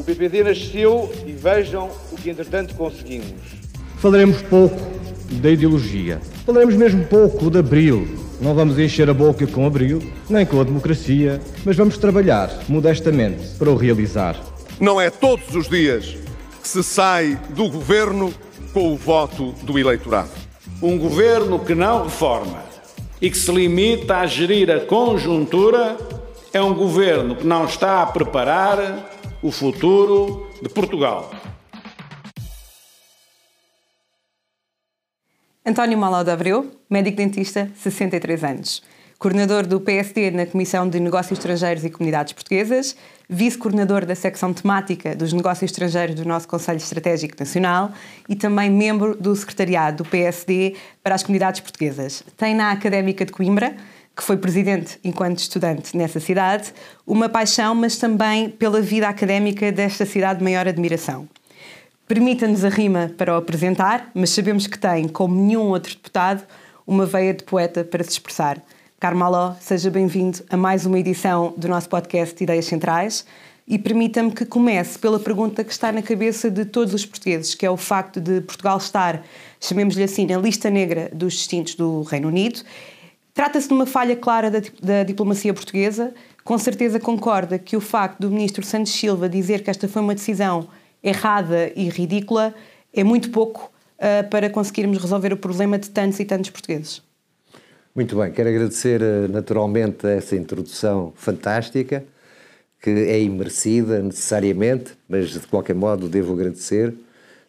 O PPD nasceu e vejam o que entretanto conseguimos. Falaremos pouco da ideologia. Falaremos mesmo pouco de Abril. Não vamos encher a boca com Abril, nem com a democracia, mas vamos trabalhar modestamente para o realizar. Não é todos os dias que se sai do governo com o voto do eleitorado. Um governo que não reforma e que se limita a gerir a conjuntura é um governo que não está a preparar o futuro de Portugal. António Malau Abreu, médico-dentista, 63 anos. Coordenador do PSD na Comissão de Negócios Estrangeiros e Comunidades Portuguesas, vice-coordenador da secção temática dos negócios estrangeiros do nosso Conselho Estratégico Nacional e também membro do secretariado do PSD para as comunidades portuguesas. Tem na Académica de Coimbra que foi presidente enquanto estudante nessa cidade, uma paixão, mas também pela vida académica desta cidade de maior admiração. Permita-nos a rima para o apresentar, mas sabemos que tem, como nenhum outro deputado, uma veia de poeta para se expressar. Carmaló, seja bem-vindo a mais uma edição do nosso podcast Ideias Centrais e permita-me que comece pela pergunta que está na cabeça de todos os portugueses, que é o facto de Portugal estar, chamemos-lhe assim, na lista negra dos distintos do Reino Unido Trata-se de uma falha clara da, da, diplomacia portuguesa. Com certeza concorda que o facto do ministro Santos Silva dizer que esta foi uma decisão errada e ridícula é muito pouco uh, para conseguirmos resolver o problema de tantos e tantos portugueses. Muito bem, quero agradecer uh, naturalmente essa introdução fantástica, que é imerecida necessariamente, mas de qualquer modo devo agradecer.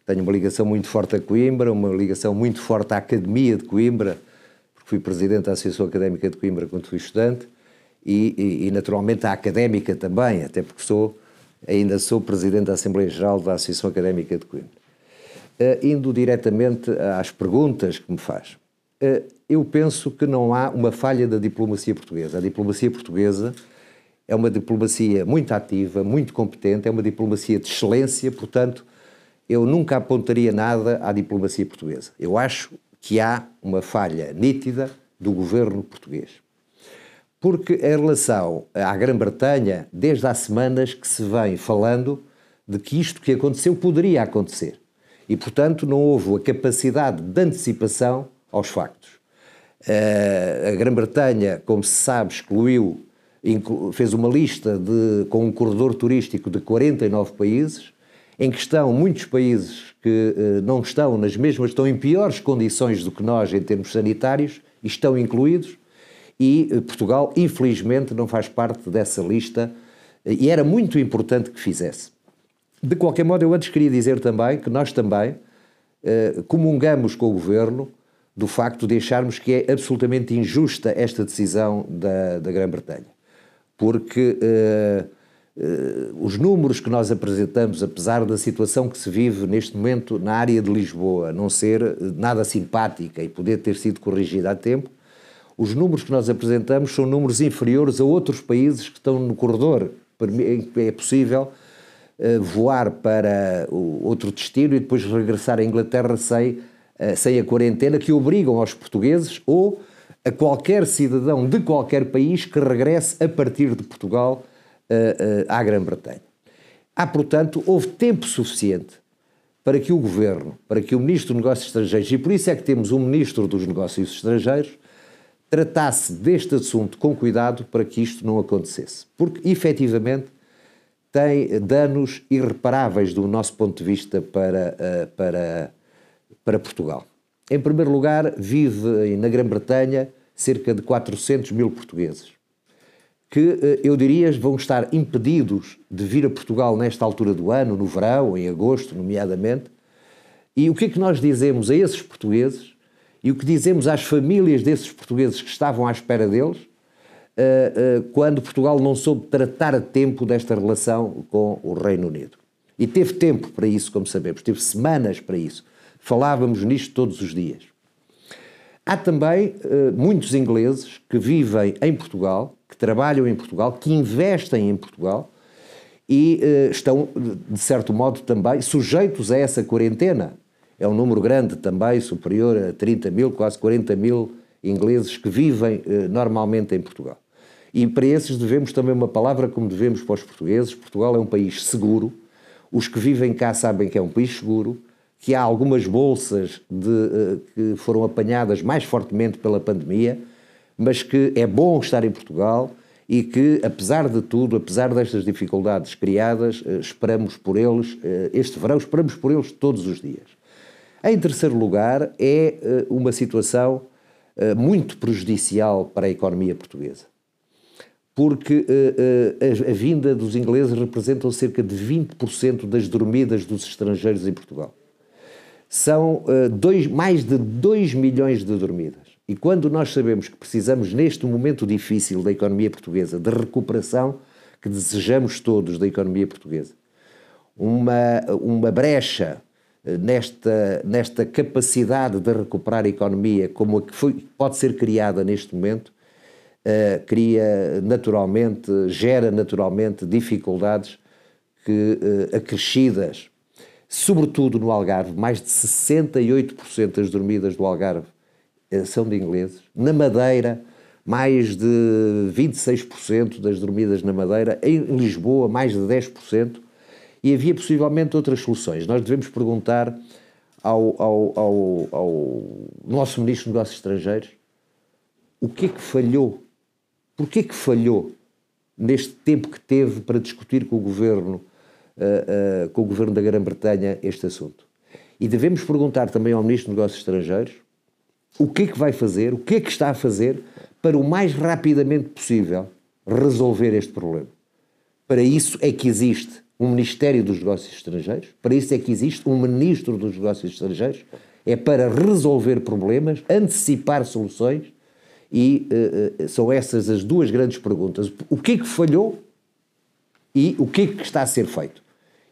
Tenho uma ligação muito forte a Coimbra, uma ligação muito forte à Academia de Coimbra fui presidente da Associação Académica de Coimbra quando fui estudante e, e, e, naturalmente a académica também, até porque sou, ainda sou presidente da Assembleia Geral da Associação Académica de Coimbra. Uh, indo diretamente às perguntas que me faz, uh, eu penso que não há uma falha da diplomacia portuguesa. A diplomacia portuguesa é uma diplomacia muito ativa, muito competente, é uma diplomacia de excelência, portanto, eu nunca apontaria nada à diplomacia portuguesa. Eu acho que há uma falha nítida do governo português. Porque em relação à Grã-Bretanha, desde há semanas que se vem falando de que isto que aconteceu poderia acontecer. E, portanto, não houve a capacidade de antecipação aos factos. Uh, a Grã-Bretanha, como se sabe, excluiu, fez uma lista de, com um corredor turístico de 49 países, em que estão muitos países que uh, não estão nas mesmas, estão em piores condições do que nós em termos sanitários, estão incluídos, e uh, Portugal, infelizmente, não faz parte dessa lista, uh, e era muito importante que fizesse. De qualquer modo, eu antes queria dizer também que nós também comungamos com o Governo do facto de acharmos que é absolutamente injusta esta decisão da, da Grã-Bretanha. Porque os números que nós apresentamos, apesar da situação que se vive neste momento na área de Lisboa não ser eh, nada simpática e poder ter sido corrigida a tempo, os números que nós apresentamos são números inferiores a outros países que estão no corredor. É possível uh, voar para outro destino e depois regressar à Inglaterra sem, sem a quarentena, que obrigam aos portugueses ou a qualquer cidadão de qualquer país que regresse a partir de Portugal uh, à Grã-Bretanha. Há, portanto, houve tempo suficiente para que o Governo, para que o Ministro dos Negócios Estrangeiros, e por isso é que temos um Ministro dos Negócios Estrangeiros, tratasse deste assunto com cuidado para que isto não acontecesse. Porque, efetivamente, tem danos irreparáveis do nosso ponto de vista para, para, para Portugal. Em primeiro lugar, vive na Grã-Bretanha cerca de 400 mil portugueses que eh, eu diria vão estar impedidos de vir a Portugal nesta altura do ano, no verão, em agosto, nomeadamente. E o que é que nós dizemos a esses portugueses e o que dizemos às famílias desses portugueses que estavam à espera deles uh, uh, quando Portugal não soube tratar a tempo desta relação com o Reino Unido? E teve tempo para isso, como sabemos, teve semanas para isso. Falávamos nisto todos os dias. Há também muitos ingleses que vivem em Portugal que trabalham em Portugal, que investem em Portugal e uh, estão, de certo modo, também sujeitos a essa quarentena. É um número grande também, superior a 30 mil, quase 40 mil ingleses que vivem uh, normalmente em Portugal. E para esses devemos também uma palavra como devemos para os portugueses. Portugal é um país seguro, Os que vivem cá sabem que é um país seguro, que há algumas bolsas de, uh, que foram apanhadas mais fortemente pela pandemia, mas que é bom estar em Portugal e que, apesar de tudo, apesar destas dificuldades criadas, uh, esperamos por eles, uh, este verão, esperamos por eles todos os dias. Em terceiro lugar, é uma situação muito prejudicial para a economia portuguesa porque a, vinda dos ingleses representam cerca de 20% das dormidas dos estrangeiros em Portugal. São dois, mais de 2 milhões de dormidas. E quando nós sabemos que precisamos, neste momento difícil da economia portuguesa, de recuperação que desejamos todos da economia portuguesa, uma, uma brecha nesta, nesta capacidade de recuperar a economia, como a que foi, pode ser criada neste momento, uh, cria naturalmente, gera naturalmente dificuldades que, uh, acrescidas, sobretudo no Algarve, mais de 68% das dormidas do Algarve são de ingleses. Na Madeira, mais de 26% das dormidas na Madeira. Em Lisboa, mais de 10%. E havia possivelmente outras soluções. Nós devemos perguntar ao, ao, ao, ao nosso Ministro dos Negócios Estrangeiros o que é que falhou Porquê que falhou neste tempo que teve para discutir com o governo, uh, uh, com o governo da Grã-Bretanha este assunto? E devemos perguntar também ao Ministro dos Negócios Estrangeiros o que é que vai fazer, o que é que está a fazer para o mais rapidamente possível resolver este problema. Para isso é que existe um Ministério dos Negócios Estrangeiros, para isso é que existe um Ministro dos Negócios Estrangeiros, é para resolver problemas, antecipar soluções e uh, são essas as duas grandes perguntas. O que é que falhou e o que é que está a ser feito?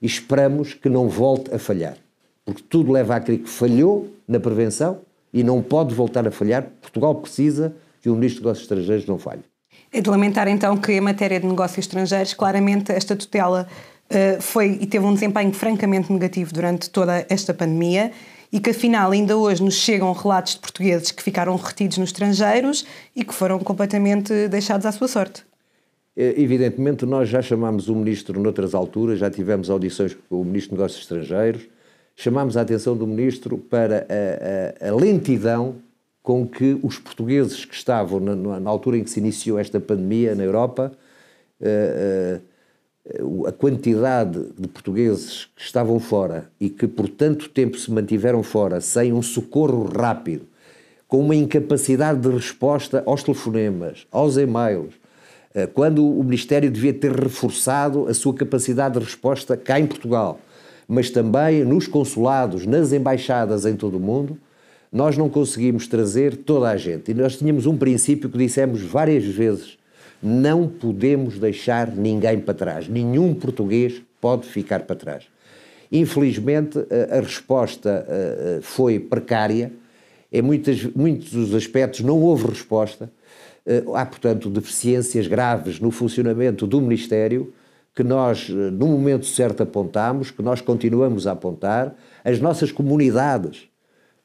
E esperamos que não volte a falhar. Porque tudo leva a crer que falhou na prevenção e não pode voltar a falhar. Portugal precisa que o Ministro dos Negócios Estrangeiros não falhe. É de lamentar então que em matéria de negócios estrangeiros, claramente esta tutela uh, foi e teve um desempenho francamente negativo durante toda esta pandemia e que afinal ainda hoje nos chegam relatos de portugueses que ficaram retidos nos estrangeiros e que foram completamente deixados à sua sorte. É, evidentemente, nós já chamámos o Ministro noutras alturas, já tivemos audições com o Ministro de Negócios Estrangeiros, chamámos a atenção do Ministro para a, a, a lentidão com que os portugueses que estavam na, na, altura em que se iniciou esta pandemia na Europa uh, uh, a quantidade de portugueses que estavam fora e que por tanto tempo se mantiveram fora sem um socorro rápido, com uma incapacidade de resposta aos telefonemas, aos e-mails, eh, quando o Ministério devia ter reforçado a sua capacidade de resposta cá em Portugal, mas também nos consulados, nas embaixadas em todo o mundo, nós não conseguimos trazer toda a gente. E nós tínhamos um princípio que dissemos várias vezes não podemos deixar ninguém para trás. Nenhum português pode ficar para trás. Infelizmente, a resposta foi precária. Em muitas, muitos dos aspectos não houve resposta. Há, portanto, deficiências graves no funcionamento do Ministério que nós, no momento certo, apontamos, que nós continuamos a apontar. As nossas comunidades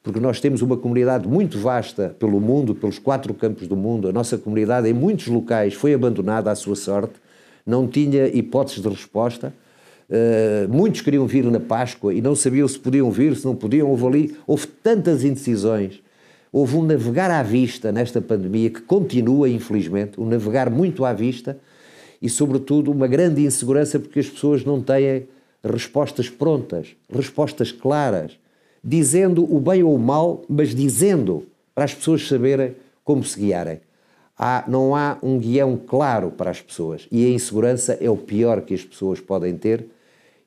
porque nós temos uma comunidade muito vasta pelo mundo, pelos quatro campos do mundo. A nossa comunidade, em muitos locais, foi abandonada à sua sorte, não tinha hipóteses de resposta. Uh, muitos queriam vir na Páscoa e não sabiam se podiam vir, se não podiam. Houve ali, houve tantas indecisões. Houve um navegar à vista nesta pandemia que continua, infelizmente, um navegar muito à vista e, sobretudo, uma grande insegurança porque as pessoas não têm respostas prontas, respostas claras dizendo o bem ou o mal, mas dizendo para as pessoas saberem como se guiarem. Há, não há um guião claro para as pessoas e a insegurança é o pior que as pessoas podem ter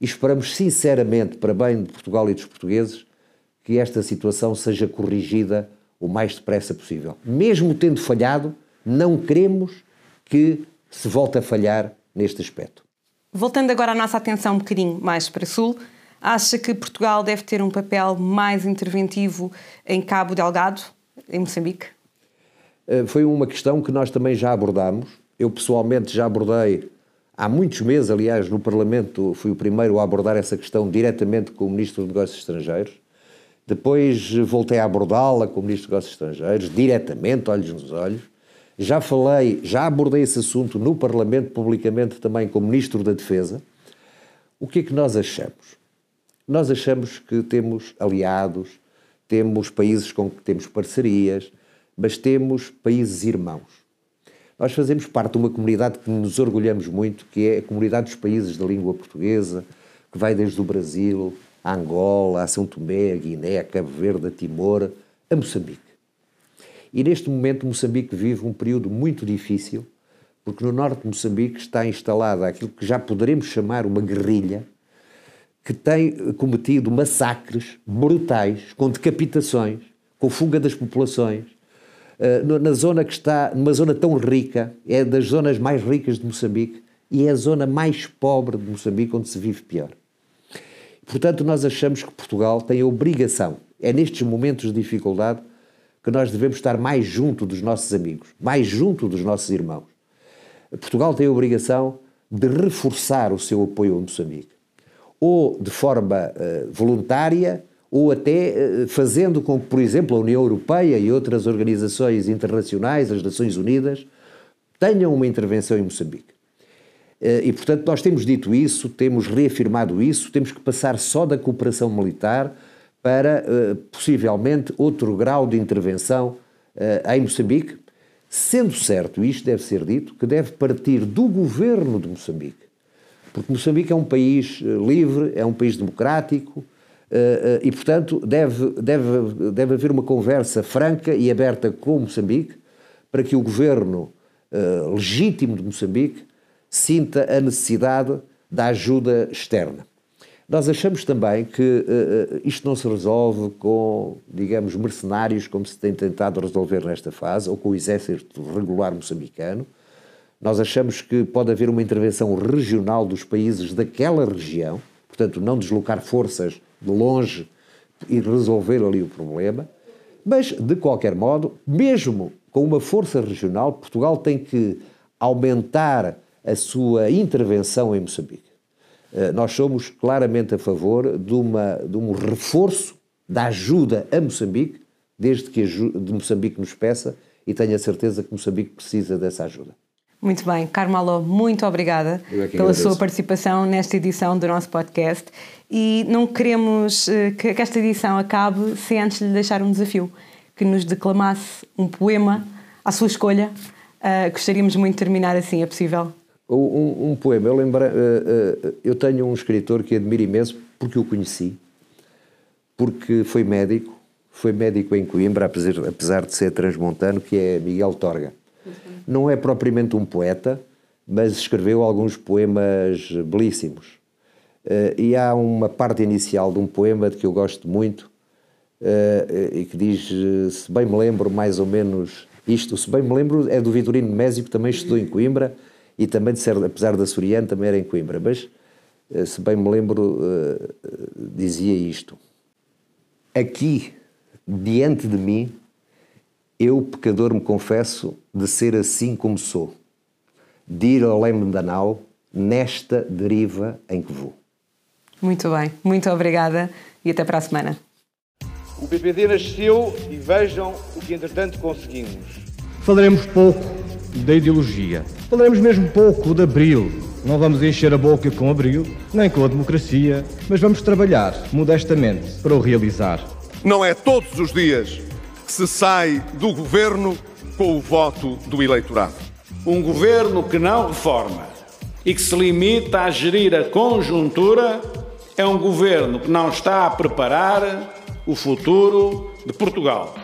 e esperamos sinceramente, para bem de Portugal e dos portugueses, que esta situação seja corrigida o mais depressa possível. Mesmo tendo falhado, não queremos que se volte a falhar neste aspecto. Voltando agora a nossa atenção um bocadinho mais para Sul, Acha que Portugal deve ter um papel mais interventivo em Cabo Delgado, em Moçambique? Eh, foi uma questão que nós também já abordámos. Eu pessoalmente já abordei há muitos meses, aliás, no Parlamento, fui o primeiro a abordar essa questão diretamente com o Ministro dos Negócios Estrangeiros. Depois voltei a abordá-la com o Ministro dos Negócios Estrangeiros, diretamente, olhos nos olhos. Já falei, já abordei esse assunto no Parlamento, publicamente também com o Ministro da Defesa. O que é que nós achamos? Nós achamos que temos aliados, temos países com que temos parcerias, mas temos países irmãos. Nós fazemos parte de uma comunidade que nos orgulhamos muito, que é a comunidade dos países da língua portuguesa, que vai desde o Brasil, a Angola, a São Tomé, a Guiné, a Cabo Verde, a Timor, a Moçambique. E neste momento Moçambique vive um período muito difícil, porque no norte de Moçambique está instalada aquilo que já poderemos chamar uma guerrilha, que tem cometido massacres brutais, com decapitações, com fuga das populações, eh, na zona que está, numa zona tão rica, é das zonas mais ricas de Moçambique e é a zona mais pobre de Moçambique onde se vive pior. Portanto, nós achamos que Portugal tem a obrigação, é nestes momentos de dificuldade, que nós devemos estar mais junto dos nossos amigos, mais junto dos nossos irmãos. Portugal tem a obrigação de reforçar o seu apoio a Moçambique ou de forma uh, voluntária, ou até uh, fazendo com que, por exemplo, a União Europeia e outras organizações internacionais, as Nações Unidas, tenham uma intervenção em Moçambique. Uh, e, portanto, nós temos dito isso, temos reafirmado isso, temos que passar só da cooperação militar para, possivelmente, outro grau de intervenção em Moçambique, sendo certo, isto deve ser dito, que deve partir do governo de Moçambique porque Moçambique é um país eh, livre, é um país democrático eh, eh, e, portanto, deve, deve, deve haver uma conversa franca e aberta com Moçambique para que o governo legítimo de Moçambique sinta a necessidade da ajuda externa. Nós achamos também que isto não se resolve com, digamos, mercenários, como se tem tentado resolver nesta fase, ou com o exército regular moçambicano. Nós achamos que pode haver uma intervenção regional dos países daquela região, portanto, não deslocar forças de longe e resolver ali o problema, mas, de qualquer modo, mesmo com uma força regional, Portugal tem que aumentar a sua intervenção em Moçambique. Eh, nós somos claramente a favor de, uma, de um reforço da ajuda a Moçambique, desde que de Moçambique nos peça, e tenho a certeza que Moçambique precisa dessa ajuda. Muito bem, Carmelo, muito obrigada é pela sua participação nesta edição do nosso podcast e não queremos eh, que esta edição acabe sem antes lhe deixar um desafio, que nos declamasse um poema à sua escolha. Uh, gostaríamos muito de terminar assim, é possível? Um, um poema, eu uh, uh, eu tenho um escritor que admiro imenso porque o conheci, porque foi médico, foi médico em Coimbra, apesar, de ser transmontano, que é Miguel Torga. Não é propriamente um poeta, mas escreveu alguns poemas belíssimos. Uh, e há uma parte inicial de um poema de que eu gosto muito e que diz: Se bem me lembro, mais ou menos isto, se bem me lembro, é do Vitorino Mésio, que também estudou em Coimbra e também, de ser, apesar da Soriano, também era em Coimbra. Mas, uh, se bem me lembro, dizia isto: Aqui, diante de mim, eu, pecador, me confesso de ser assim como sou, de ir além da nau nesta deriva em que vou. Muito bem, muito obrigada e até para a semana. O PPD nasceu e vejam o que entretanto conseguimos. Falaremos pouco da ideologia. Falaremos mesmo pouco de Abril. Não vamos encher a boca com Abril, nem com a democracia, mas vamos trabalhar modestamente para o realizar. Não é todos os dias se sai do governo com o voto do eleitorado. Um governo que não reforma e que se limita a gerir a conjuntura é um governo que não está a preparar o futuro de Portugal.